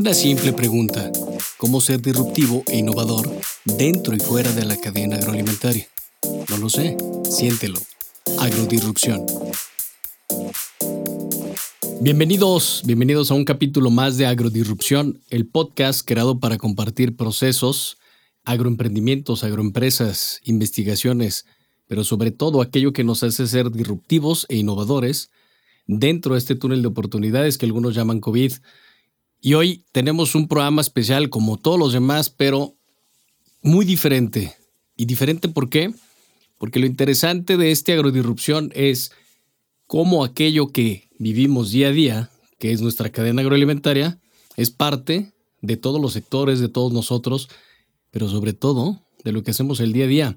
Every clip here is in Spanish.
Una simple pregunta. ¿Cómo ser disruptivo e innovador dentro y fuera de la cadena agroalimentaria? No lo sé. Siéntelo. Agrodisrupción. Bienvenidos, bienvenidos a un capítulo más de Agrodisrupción, el podcast creado para compartir procesos, agroemprendimientos, agroempresas, investigaciones, pero sobre todo aquello que nos hace ser disruptivos e innovadores dentro de este túnel de oportunidades que algunos llaman COVID. Y hoy tenemos un programa especial como todos los demás, pero muy diferente. ¿Y diferente por qué? Porque lo interesante de este agrodisrupción es cómo aquello que vivimos día a día, que es nuestra cadena agroalimentaria, es parte de todos los sectores, de todos nosotros, pero sobre todo de lo que hacemos el día a día.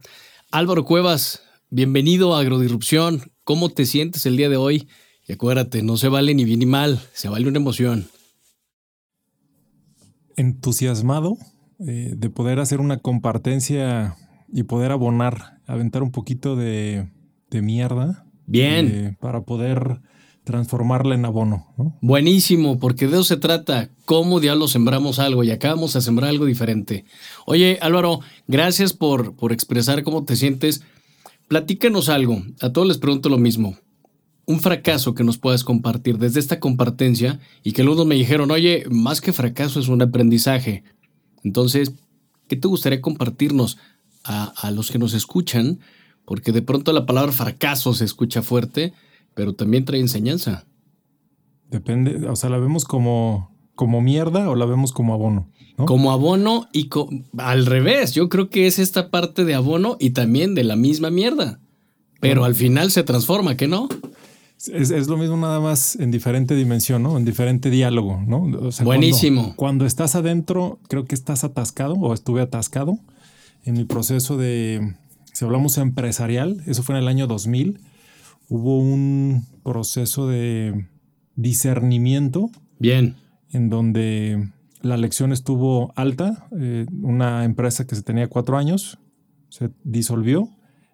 Álvaro Cuevas, bienvenido a Agrodisrupción. ¿Cómo te sientes el día de hoy? Y acuérdate, no se vale ni bien ni mal, se vale una emoción. Entusiasmado eh, de poder hacer una compartencia y poder abonar, aventar un poquito de, mierda. Bien. Eh, para poder transformarla en abono. Buenísimo, porque de eso se trata. ¿Cómo diablos sembramos algo? Y acabamos a sembrar algo diferente. Oye, Álvaro, gracias por, por expresar cómo te sientes. Platícanos algo. A todos les pregunto lo mismo un fracaso que nos puedas compartir desde esta compartencia y que algunos me dijeron, oye, más que fracaso es un aprendizaje. Entonces, ¿qué te gustaría compartirnos a, los que nos escuchan? Porque de pronto la palabra fracaso se escucha fuerte, pero también trae enseñanza. Depende, o sea, la vemos como, como mierda o la vemos como abono. Como abono y al revés, yo creo que es esta parte de abono y también de la misma mierda. Pero al final se transforma, ¿qué no? Es, lo mismo nada más en diferente dimensión, ¿no? En diferente diálogo, ¿no? Buenísimo. Cuando, estás adentro, creo que estás atascado o estuve atascado en el proceso de, si hablamos empresarial, eso fue en el año 2000, hubo un proceso de discernimiento. Bien. En donde la lección estuvo alta, eh, una empresa que se tenía cuatro años se disolvió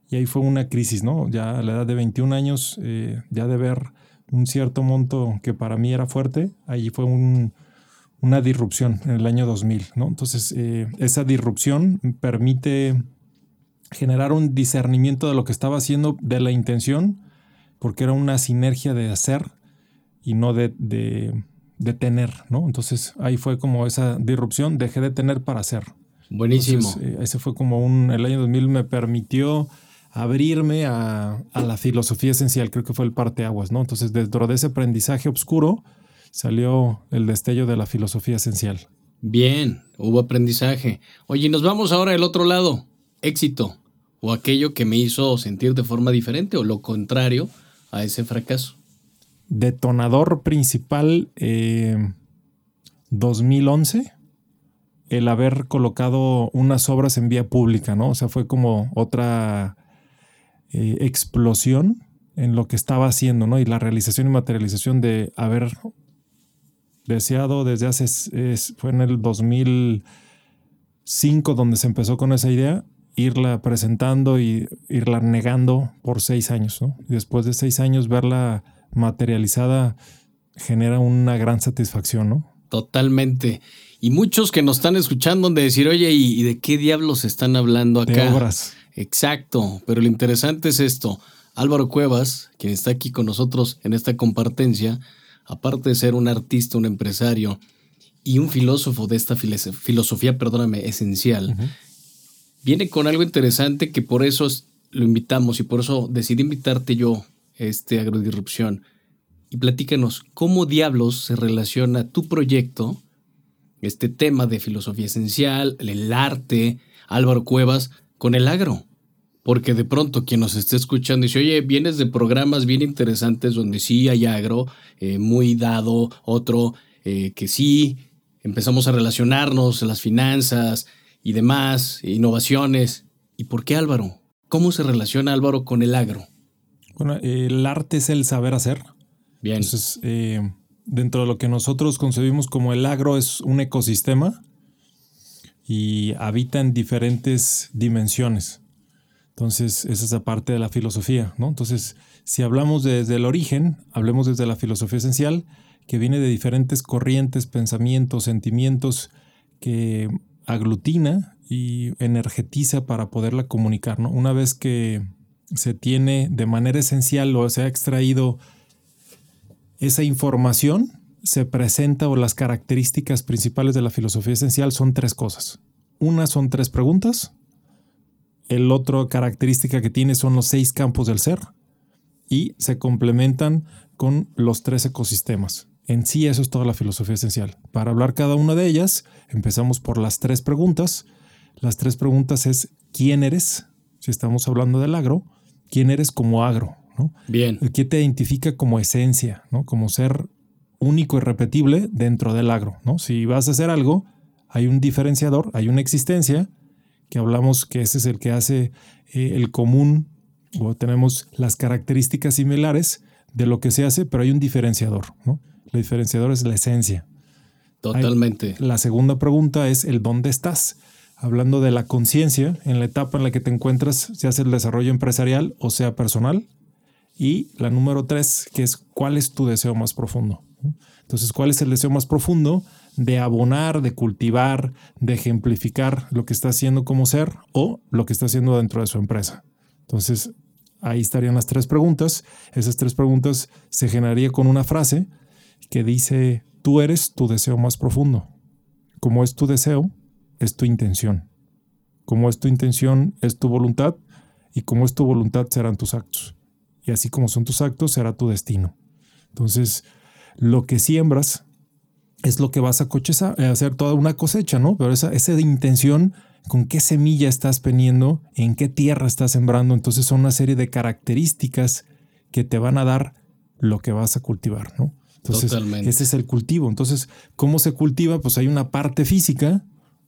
y ahí fue una crisis, ¿no? Ya a la edad de 21 años, eh, ya de ver un cierto monto que para mí era fuerte, ahí fue una disrupción en el año 2000, ¿no? Entonces, eh, esa disrupción permite generar un discernimiento de lo que estaba haciendo, de la intención, porque era una sinergia de hacer y no de, de, tener, ¿no? Entonces, ahí fue como esa disrupción, dejé de tener para hacer. Buenísimo. Eh, ese fue como un, el año 2000 me permitió abrirme a, la filosofía esencial, creo que fue el parteaguas, ¿no? Entonces, dentro de ese aprendizaje oscuro salió el destello de la filosofía esencial. Bien, hubo aprendizaje. Oye, nos vamos ahora al otro lado, éxito, o aquello que me hizo sentir de forma diferente, o lo contrario a ese fracaso. Detonador principal, 2011 eh, el haber colocado unas obras en vía pública, ¿no? O sea, fue como otra eh, explosión en lo que estaba haciendo, ¿no? Y la realización y materialización de haber deseado desde hace, fue en el 2005 donde se empezó con esa idea, irla presentando y irla negando por seis años, ¿no? Y después de seis años verla materializada genera una gran satisfacción, ¿no? Totalmente. Y muchos que nos están escuchando de decir, oye, ¿y, de qué diablos están hablando acá? De obras. Exacto, pero lo interesante es esto. Álvaro Cuevas, quien está aquí con nosotros en esta compartencia, aparte de ser un artista, un empresario y un filósofo de esta filosofía, perdóname, esencial, viene con algo interesante que por eso lo invitamos y por eso decidí invitarte yo, este Agrodisrupción. Y platícanos, ¿cómo diablos se relaciona tu proyecto, este tema de filosofía esencial, el arte, Álvaro Cuevas, con el agro? Porque de pronto quien nos esté escuchando dice, oye, vienes de programas bien interesantes donde sí hay agro, eh, muy dado, otro eh, que sí, empezamos a relacionarnos, las finanzas y demás, innovaciones. ¿Y por qué Álvaro? ¿Cómo se relaciona Álvaro con el agro? Bueno, el arte es el saber hacer. Bien. Entonces, eh, dentro de lo que nosotros concebimos como el agro es un ecosistema y habita en diferentes dimensiones. Entonces, esa es la parte de la filosofía, ¿no? Entonces, si hablamos desde el origen, hablemos desde la filosofía esencial, que viene de diferentes corrientes, pensamientos, sentimientos que aglutina y energetiza para poderla comunicar, ¿no? Una vez que se tiene de manera esencial o se ha extraído esa información, se presenta o las características principales de la filosofía esencial son tres cosas. Una son tres preguntas, el otro característica que tiene son los seis campos del ser y se complementan con los tres ecosistemas. En sí eso es toda la filosofía esencial. Para hablar cada una de ellas, empezamos por las tres preguntas. Las tres preguntas es ¿quién eres? Si estamos hablando del agro, ¿quién eres como agro? ¿no? Bien. ¿Qué te identifica como esencia? ¿no? Como ser único y repetible dentro del agro. ¿no? Si vas a hacer algo, hay un diferenciador, hay una existencia que hablamos que ese es el que hace eh, el común o tenemos las características similares de lo que se hace, pero hay un diferenciador. ¿no? El diferenciador es la esencia. Totalmente. la segunda pregunta es el dónde estás. Hablando de la conciencia, en la etapa en la que te encuentras, se hace el desarrollo empresarial o sea personal. Y la número tres, que es cuál es tu deseo más profundo. Entonces, ¿cuál es el deseo más profundo? De abonar, de cultivar, de ejemplificar lo que está haciendo como ser o lo que está haciendo dentro de su empresa. Entonces, ahí estarían las tres preguntas. Esas tres preguntas se generaría con una frase que dice, tú eres tu deseo más profundo. Como es tu deseo, es tu intención. Como es tu intención, es tu voluntad. Y como es tu voluntad, serán tus actos. Y así como son tus actos, será tu destino. Entonces, lo que siembras es lo que vas a eh, hacer toda una cosecha, ¿no? Pero esa, esa intención, con qué semilla estás poniendo, en qué tierra estás sembrando, entonces son una serie de características que te van a dar lo que vas a cultivar, ¿no? Entonces, ese es el cultivo. Entonces, ¿cómo se cultiva? Pues hay una parte física,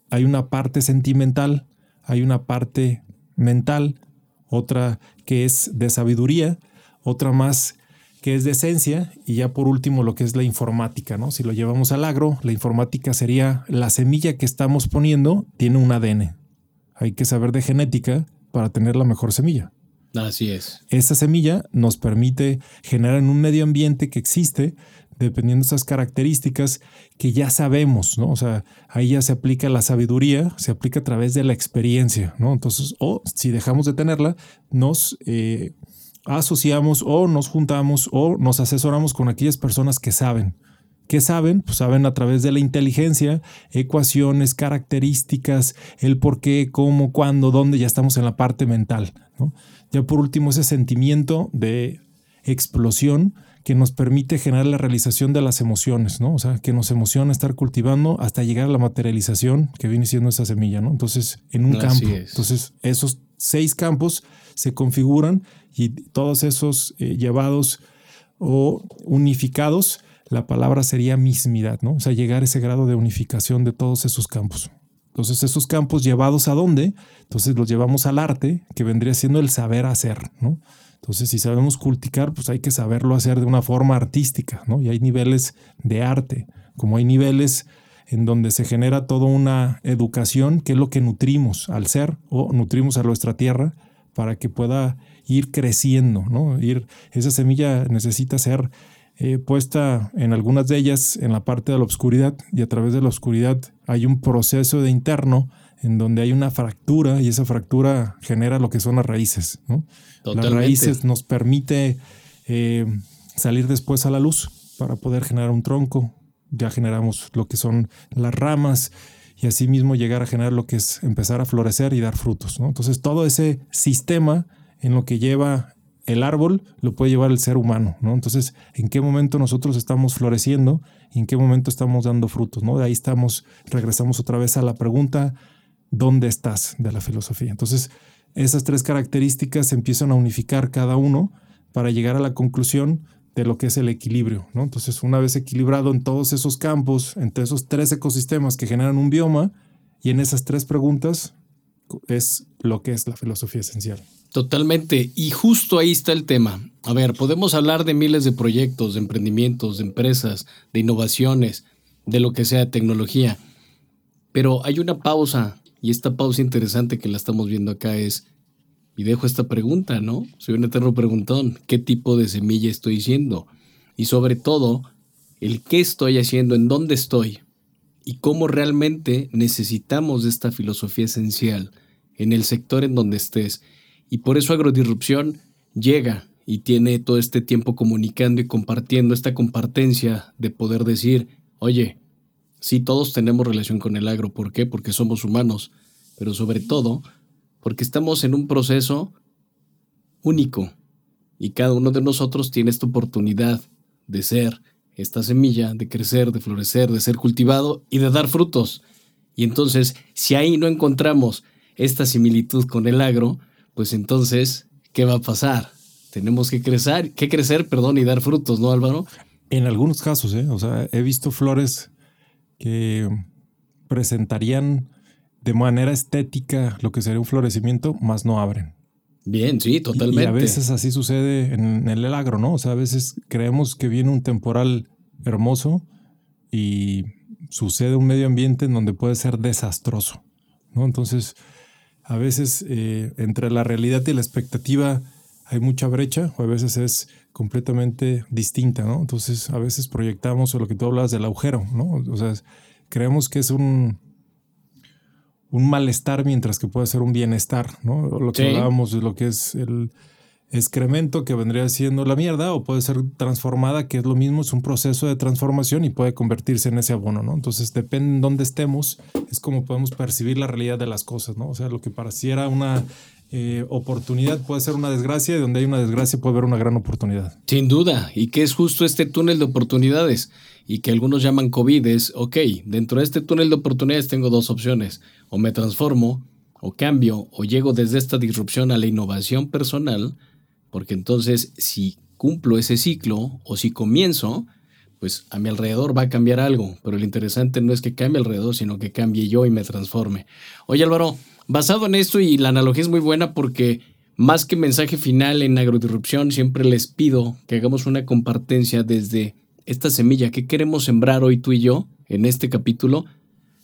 hay una parte sentimental, hay una parte mental, otra que es de sabiduría, otra más que es de esencia, y ya por último lo que es la informática, ¿no? Si lo llevamos al agro, la informática sería la semilla que estamos poniendo tiene un ADN. Hay que saber de genética para tener la mejor semilla. Así es. Esa semilla nos permite generar en un medio ambiente que existe, dependiendo de esas características que ya sabemos, ¿no? O sea, ahí ya se aplica la sabiduría, se aplica a través de la experiencia, ¿no? Entonces, o si dejamos de tenerla, nos eh, asociamos o nos juntamos o nos asesoramos con aquellas personas que saben. ¿Qué saben? Pues saben a través de la inteligencia, ecuaciones, características, el por qué, cómo, cuándo, dónde, ya estamos en la parte mental. Ya por último, ese sentimiento de explosión que nos permite generar la realización de las emociones, ¿no? O sea, que nos emociona estar cultivando hasta llegar a la materialización que viene siendo esa semilla, ¿no? Entonces, en un campo. Entonces, esos seis campos se configuran y todos esos eh, llevados o unificados, la palabra sería mismidad, ¿no? O sea, llegar a ese grado de unificación de todos esos campos. Entonces, esos campos llevados a dónde? Entonces los llevamos al arte, que vendría siendo el saber hacer, ¿no? Entonces, si sabemos cultivar, pues hay que saberlo hacer de una forma artística, ¿no? Y hay niveles de arte, como hay niveles en donde se genera toda una educación, que es lo que nutrimos al ser o nutrimos a nuestra tierra para que pueda ir creciendo, ¿no? Ir, esa semilla necesita ser eh, puesta en algunas de ellas en la parte de la oscuridad y a través de la oscuridad hay un proceso de interno en donde hay una fractura y esa fractura genera lo que son las raíces. ¿no? Las raíces nos permite eh, salir después a la luz para poder generar un tronco. Ya generamos lo que son las ramas y asimismo llegar a generar lo que es empezar a florecer y dar frutos. ¿no? Entonces todo ese sistema en lo que lleva el árbol lo puede llevar el ser humano, ¿no? Entonces, ¿en qué momento nosotros estamos floreciendo y en qué momento estamos dando frutos, ¿no? De ahí estamos, regresamos otra vez a la pregunta, ¿dónde estás de la filosofía? Entonces, esas tres características se empiezan a unificar cada uno para llegar a la conclusión de lo que es el equilibrio, ¿no? Entonces, una vez equilibrado en todos esos campos, entre esos tres ecosistemas que generan un bioma, y en esas tres preguntas es lo que es la filosofía esencial. Totalmente. Y justo ahí está el tema. A ver, podemos hablar de miles de proyectos, de emprendimientos, de empresas, de innovaciones, de lo que sea, tecnología. Pero hay una pausa, y esta pausa interesante que la estamos viendo acá es, Y dejo esta pregunta, ¿no? Soy un eterno preguntón. ¿Qué tipo de semilla estoy siendo? Y sobre todo, el qué estoy haciendo, en dónde estoy y cómo realmente necesitamos esta filosofía esencial en el sector en donde estés. Y por eso Agrodisrupción llega y tiene todo este tiempo comunicando y compartiendo esta compartencia de poder decir, oye, sí, todos tenemos relación con el agro. ¿Por qué? Porque somos humanos, pero sobre todo porque estamos en un proceso único y cada uno de nosotros tiene esta oportunidad de ser esta semilla, de crecer, de florecer, de ser cultivado y de dar frutos. Y entonces, si ahí no encontramos esta similitud con el agro, pues entonces, ¿qué va a pasar? Tenemos que crecer, que crecer, perdón, y dar frutos, ¿no, Álvaro? En algunos casos, ¿eh? O sea, he visto flores que presentarían de manera estética lo que sería un florecimiento, más no abren. Bien, sí, totalmente. Y, a veces así sucede en, el agro, ¿no? O sea, a veces creemos que viene un temporal hermoso y sucede un medio ambiente en donde puede ser desastroso, ¿no? Entonces, a veces eh, entre la realidad y la expectativa hay mucha brecha o a veces es completamente distinta, ¿no? Entonces, a veces proyectamos lo que tú hablas del agujero, ¿no? O sea, creemos que es un, un malestar mientras que puede ser un bienestar, ¿no? Lo que hablábamos de lo que es el excremento que vendría siendo la mierda o puede ser transformada, que es lo mismo, es un proceso de transformación y puede convertirse en ese abono, ¿no? Entonces, depende en dónde estemos, es como podemos percibir la realidad de las cosas, ¿no? O sea, lo que pareciera una eh, oportunidad puede ser una desgracia y donde hay una desgracia puede haber una gran oportunidad. Sin duda, y que es justo este túnel de oportunidades y que algunos llaman COVID es, ok, dentro de este túnel de oportunidades tengo dos opciones, o me transformo, o cambio, o llego desde esta disrupción a la innovación personal, porque entonces si cumplo ese ciclo o si comienzo, pues a mi alrededor va a cambiar algo, pero lo interesante no es que cambie alrededor, sino que cambie yo y me transforme. Oye Álvaro, basado en esto y la analogía es muy buena porque más que mensaje final en agrodisrupción, siempre les pido que hagamos una compartencia desde esta semilla que queremos sembrar hoy tú y yo en este capítulo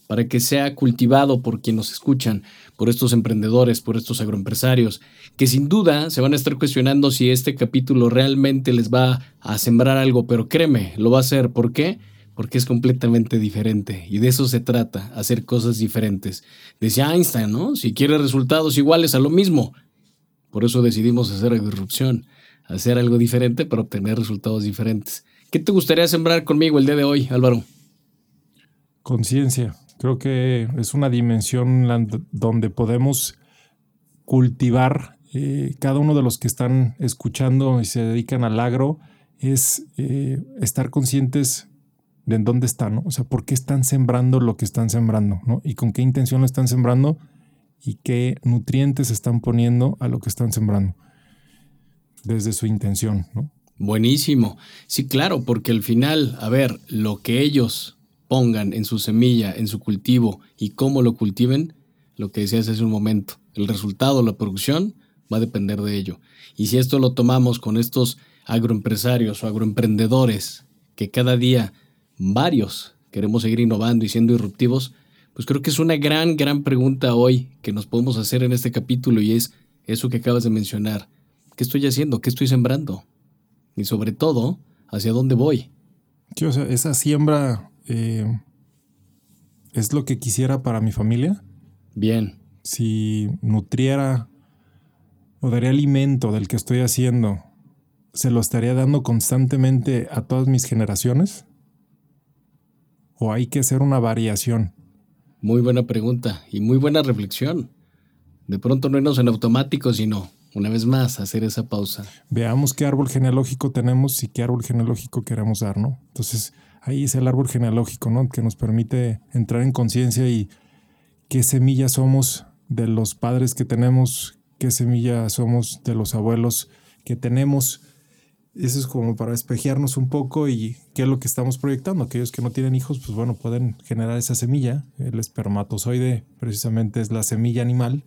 para que sea cultivado por quienes nos escuchan, por estos emprendedores, por estos agroempresarios, que sin duda se van a estar cuestionando si este capítulo realmente les va a sembrar algo, pero créeme, lo va a hacer. ¿Por qué? Porque es completamente diferente y de eso se trata, hacer cosas diferentes. Decía Einstein, ¿no? Si quiere resultados iguales a lo mismo. Por eso decidimos hacer disrupción, hacer algo diferente para obtener resultados diferentes. ¿Qué te gustaría sembrar conmigo el día de hoy, Álvaro? Conciencia. Creo que es una dimensión donde podemos cultivar eh, cada uno de los que están escuchando y se dedican al agro, es eh, estar conscientes de dónde están, O sea, por qué están sembrando lo que están sembrando, ¿no? Y con qué intención lo están sembrando y qué nutrientes están poniendo a lo que están sembrando desde su intención, ¿no? Buenísimo. Sí, claro, porque al final, a ver, lo que ellos pongan en su semilla, en su cultivo y cómo lo cultiven, lo que decías hace un momento, el resultado, la producción, va a depender de ello. Y si esto lo tomamos con estos agroempresarios o agroemprendedores, que cada día varios queremos seguir innovando y siendo disruptivos, pues creo que es una gran, gran pregunta hoy que nos podemos hacer en este capítulo y es eso que acabas de mencionar. ¿Qué estoy haciendo? ¿Qué estoy sembrando? Y sobre todo, ¿hacia dónde voy? o sea, esa siembra eh, es lo que quisiera para mi familia. Bien. Si nutriera o daría alimento del que estoy haciendo, ¿se lo estaría dando constantemente a todas mis generaciones? ¿O hay que hacer una variación? Muy buena pregunta y muy buena reflexión. De pronto no irnos en automático, sino una vez más hacer esa pausa. Veamos qué árbol genealógico tenemos y qué árbol genealógico queremos dar, ¿no? Entonces, ahí es el árbol genealógico, ¿no? Que nos permite entrar en conciencia y qué semilla somos de los padres que tenemos, qué semilla somos de los abuelos que tenemos. Eso es como para espejearnos un poco y qué es lo que estamos proyectando. Aquellos que no tienen hijos, pues bueno, pueden generar esa semilla. El espermatozoide precisamente es la semilla animal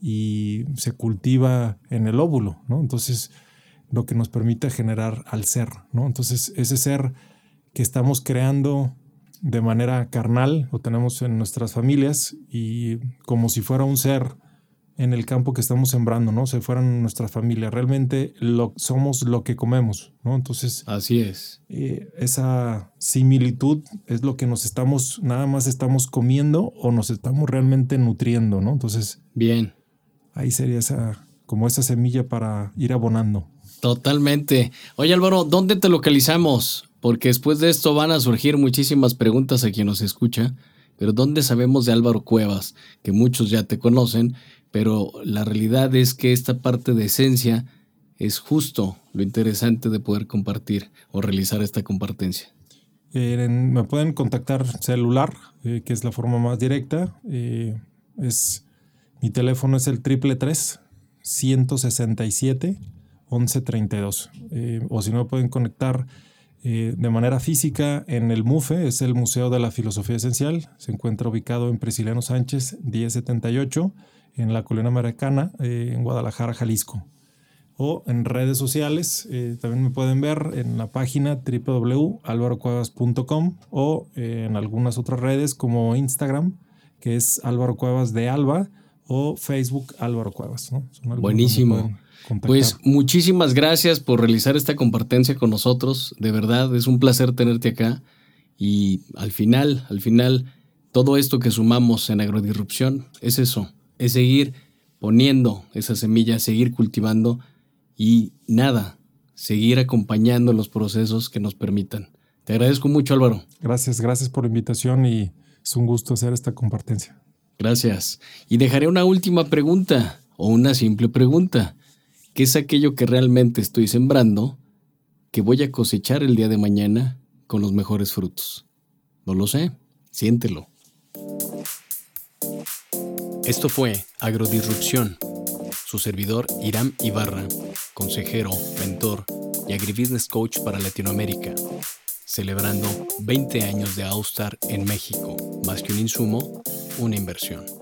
y se cultiva en el óvulo, ¿no? Entonces, lo que nos permite generar al ser, ¿no? Entonces, ese ser que estamos creando de manera carnal, lo tenemos en nuestras familias y como si fuera un ser en el campo que estamos sembrando, ¿no? Se fueran nuestra familia. Realmente lo, somos lo que comemos, ¿no? Entonces. Así es. Eh, esa similitud es lo que nos estamos, nada más estamos comiendo o nos estamos realmente nutriendo, ¿no? Entonces. Bien. Ahí sería esa, como esa semilla para ir abonando. Totalmente. Oye Álvaro, ¿dónde te localizamos? Porque después de esto van a surgir muchísimas preguntas a quien nos escucha. Pero ¿dónde sabemos de Álvaro Cuevas? Que muchos ya te conocen, pero la realidad es que esta parte de esencia es justo lo interesante de poder compartir o realizar esta compartencia. Eh, me pueden contactar celular, eh, que es la forma más directa. Eh, es, mi teléfono es el triple 167 1132. o si no, pueden conectar de manera física en el MUFE, es el Museo de la Filosofía Esencial. Se encuentra ubicado en Presiliano Sánchez 1078 en la Colina Americana, eh, en Guadalajara, Jalisco. O en redes sociales, eh, también me pueden ver en la página www.alvarocuevas.com o en algunas otras redes como Instagram, que es Álvaro Cuevas de Alba, o Facebook Álvaro Cuevas. Buenísimo. Pues muchísimas gracias por realizar esta compartencia con nosotros. De verdad, es un placer tenerte acá. Y al final, al final, todo esto que sumamos en agrodisrupción es eso, es seguir poniendo esa semilla, seguir cultivando y nada, seguir acompañando los procesos que nos permitan. Te agradezco mucho, Álvaro. Gracias, gracias por la invitación y es un gusto hacer esta compartencia. Gracias. Y dejaré una última pregunta o una simple pregunta. ¿Qué es aquello que realmente estoy sembrando que voy a cosechar el día de mañana con los mejores frutos? No lo sé, siéntelo. Esto fue Agrodisrupción. Su servidor Iram Ibarra, consejero, mentor y agribusiness coach para Latinoamérica, celebrando 20 años de Austar en México, más que un insumo, una inversión.